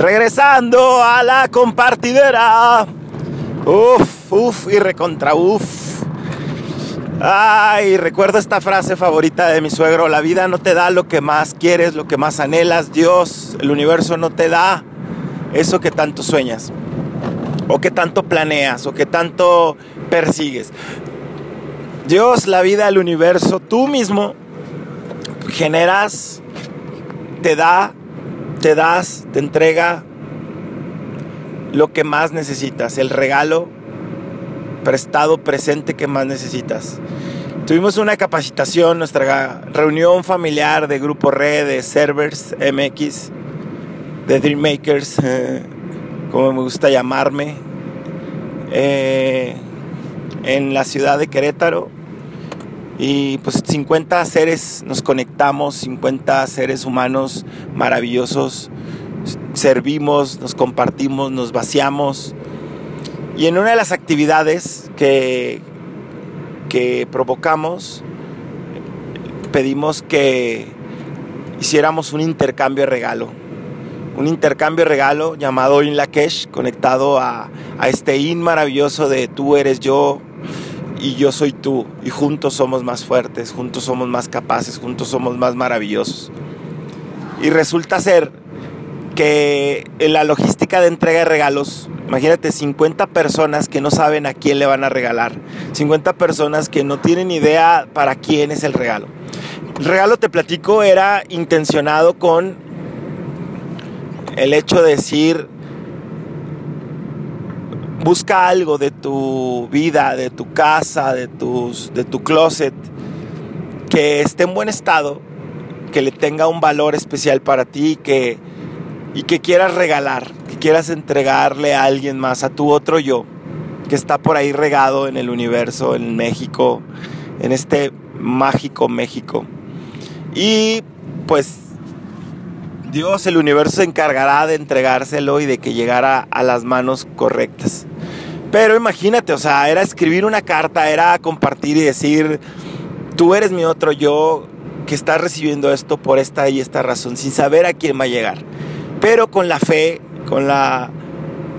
Regresando a la compartidera. Uf, uf y recontra uf. Ay, recuerdo esta frase favorita de mi suegro, la vida no te da lo que más quieres, lo que más anhelas, Dios, el universo no te da eso que tanto sueñas, o que tanto planeas, o que tanto persigues. Dios, la vida, el universo, tú mismo generas, te da, te das, te entrega lo que más necesitas, el regalo prestado, presente que más necesitas. Tuvimos una capacitación, nuestra reunión familiar de Grupo Red, de Servers MX, de Dreammakers, eh, como me gusta llamarme, eh, en la ciudad de Querétaro. Y pues 50 seres nos conectamos, 50 seres humanos maravillosos, servimos, nos compartimos, nos vaciamos. Y en una de las actividades que, que provocamos, pedimos que hiciéramos un intercambio de regalo. Un intercambio de regalo llamado In Lakesh, conectado a, a este in maravilloso de tú eres yo y yo soy tú. Y juntos somos más fuertes, juntos somos más capaces, juntos somos más maravillosos. Y resulta ser que en la logística de entrega de regalos, imagínate 50 personas que no saben a quién le van a regalar, 50 personas que no tienen idea para quién es el regalo. El regalo, te platico, era intencionado con el hecho de decir, busca algo de tu vida, de tu casa, de, tus, de tu closet, que esté en buen estado, que le tenga un valor especial para ti que, y que quieras regalar, que quieras entregarle a alguien más, a tu otro yo, que está por ahí regado en el universo, en México, en este mágico México. Y pues Dios, el universo se encargará de entregárselo y de que llegara a las manos correctas. Pero imagínate, o sea, era escribir una carta, era compartir y decir, tú eres mi otro yo que está recibiendo esto por esta y esta razón, sin saber a quién va a llegar. Pero con la fe, con la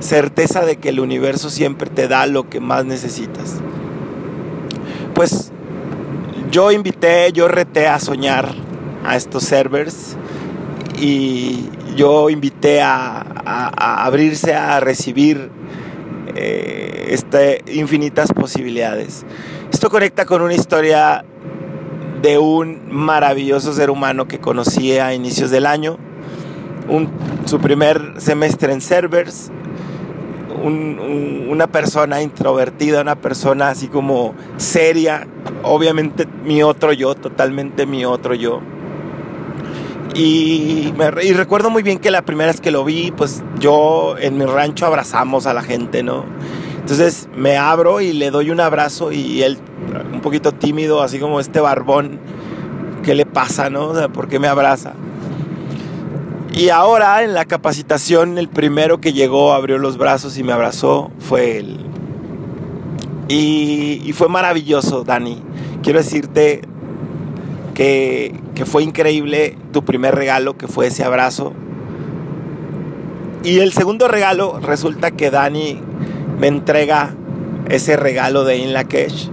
certeza de que el universo siempre te da lo que más necesitas. Pues yo invité, yo reté a soñar a estos servers y yo invité a, abrirse a recibir eh, este, infinitas posibilidades. Esto conecta con una historia de un maravilloso ser humano que conocí a inicios del año, un, su primer semestre en servers, un, un, una persona introvertida, una persona así como seria, obviamente mi otro yo, totalmente mi otro yo. Y, recuerdo muy bien que la primera vez que lo vi, pues yo en mi rancho abrazamos a la gente, ¿no? Entonces me abro y le doy un abrazo y él, un poquito tímido, así como este barbón, ¿qué le pasa, no? O sea, ¿por qué me abraza? Y ahora en la capacitación, el primero que llegó, abrió los brazos y me abrazó fue él. Y, y fue maravilloso, Dani. Quiero decirte que, que fue increíble tu primer regalo, que fue ese abrazo. Y el segundo regalo, resulta que Dani me entrega ese regalo de In Lakesh.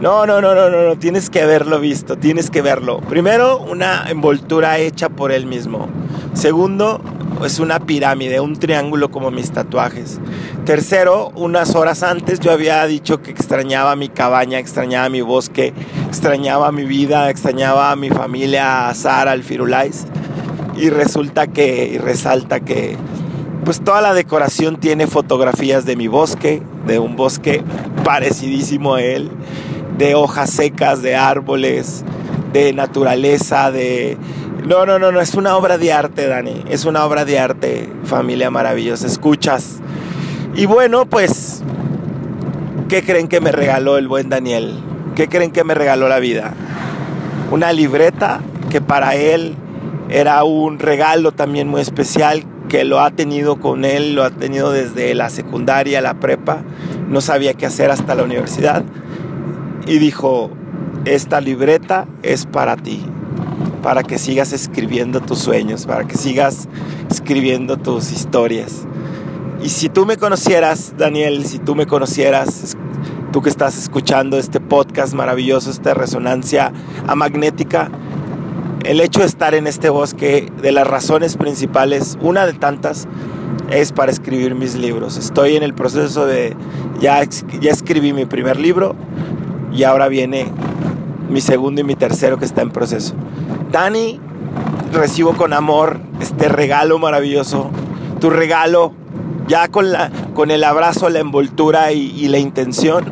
No, no, no, no, no, no, tienes que haberlo visto, tienes que verlo. Primero, una envoltura hecha por él mismo. Segundo, es una pirámide, un triángulo como mis tatuajes. Tercero, unas horas antes yo había dicho que extrañaba mi cabaña, extrañaba mi bosque, extrañaba mi vida, extrañaba a mi familia, a Sara, al Firulais. Y resulta que, y resalta que, pues toda la decoración tiene fotografías de mi bosque, de un bosque parecidísimo a él, de hojas secas, de árboles, de naturaleza, de... No, no, no, no, es una obra de arte, Dani, es una obra de arte, familia maravillosa, escuchas. Y bueno, pues, ¿qué creen que me regaló el buen Daniel? ¿Qué creen que me regaló la vida? Una libreta que para él era un regalo también muy especial que lo ha tenido con él, lo ha tenido desde la secundaria, la prepa, no sabía qué hacer hasta la universidad y dijo, esta libreta es para ti. Para que sigas escribiendo tus sueños, para que sigas escribiendo tus historias. Y si tú me conocieras, Daniel, si tú me conocieras, tú que estás escuchando este podcast maravilloso, esta resonancia magnética, el hecho de estar en este bosque, de las razones principales, una de tantas, es para escribir mis libros. Estoy en el proceso de, ya, ya escribí mi primer libro y ahora viene mi segundo y mi tercero que está en proceso. Dani, recibo con amor este regalo maravilloso, tu regalo ya con, la, con el abrazo, la envoltura y, la intención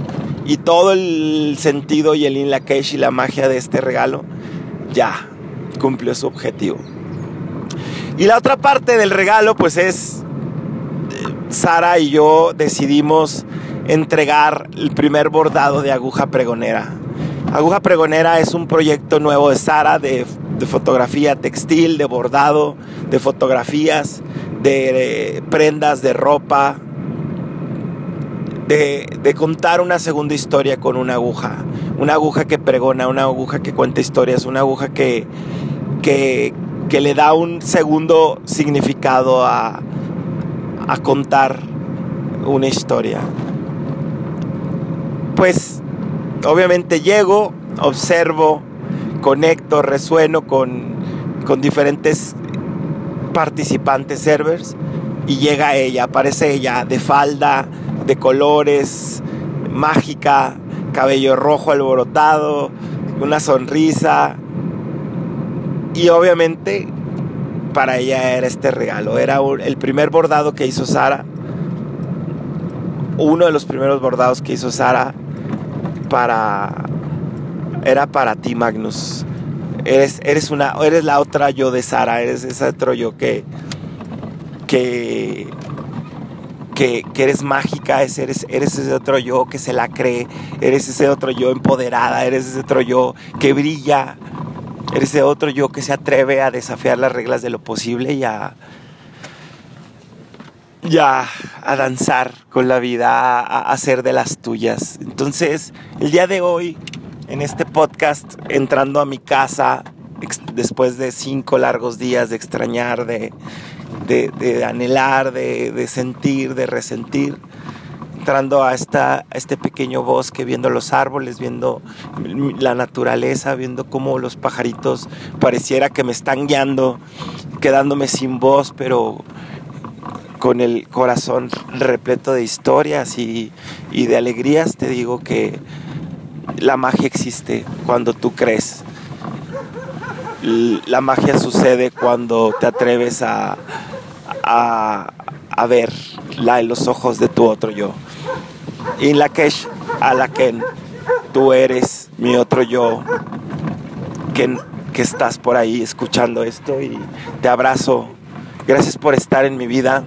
y todo el sentido y el inlakesh y la magia de este regalo, ya cumplió su objetivo. Y la otra parte del regalo pues es, Sara y yo decidimos entregar el primer bordado de aguja pregonera. Aguja Pregonera es un proyecto nuevo de Sara de, fotografía textil, de bordado, de fotografías, de, prendas, de ropa, de, contar una segunda historia con una aguja. Una aguja que pregona, una aguja que cuenta historias, una aguja que, que, le da un segundo significado a, a contar una historia. Pues obviamente llego, observo, conecto, resueno con, con diferentes participantes servers y llega ella, aparece ella de falda, de colores, mágica, cabello rojo alborotado, una sonrisa y obviamente para ella era este regalo, era el primer bordado que hizo Sara, uno de los primeros bordados que hizo Sara para era para ti, Magnus. Eres, eres, una, eres la otra yo de Sara, eres ese otro yo que, que, que, eres mágica, eres, eres ese otro yo que se la cree, eres ese otro yo empoderada, eres ese otro yo que brilla, eres ese otro yo que se atreve a desafiar las reglas de lo posible y a, ya a danzar con la vida, a hacer de las tuyas. Entonces, el día de hoy, en este podcast, entrando a mi casa, después de cinco largos días de extrañar, de, anhelar, de, sentir, de resentir, entrando a, esta, este pequeño bosque, viendo los árboles, viendo la naturaleza, viendo cómo los pajaritos pareciera que me están guiando, quedándome sin voz, pero con el corazón repleto de historias y, de alegrías, te digo que la magia existe cuando tú crees. La magia sucede cuando te atreves a, a, a ver en los ojos de tu otro yo. In la que a la que tú eres mi otro yo, que, que estás por ahí escuchando esto y te abrazo. Gracias por estar en mi vida.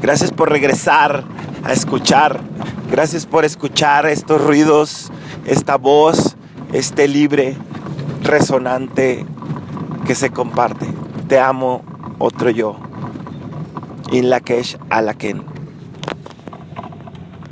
Gracias por regresar a escuchar. Gracias por escuchar estos ruidos, esta voz, este libre, resonante que se comparte. Te amo, otro yo. In Lakesh Alaken.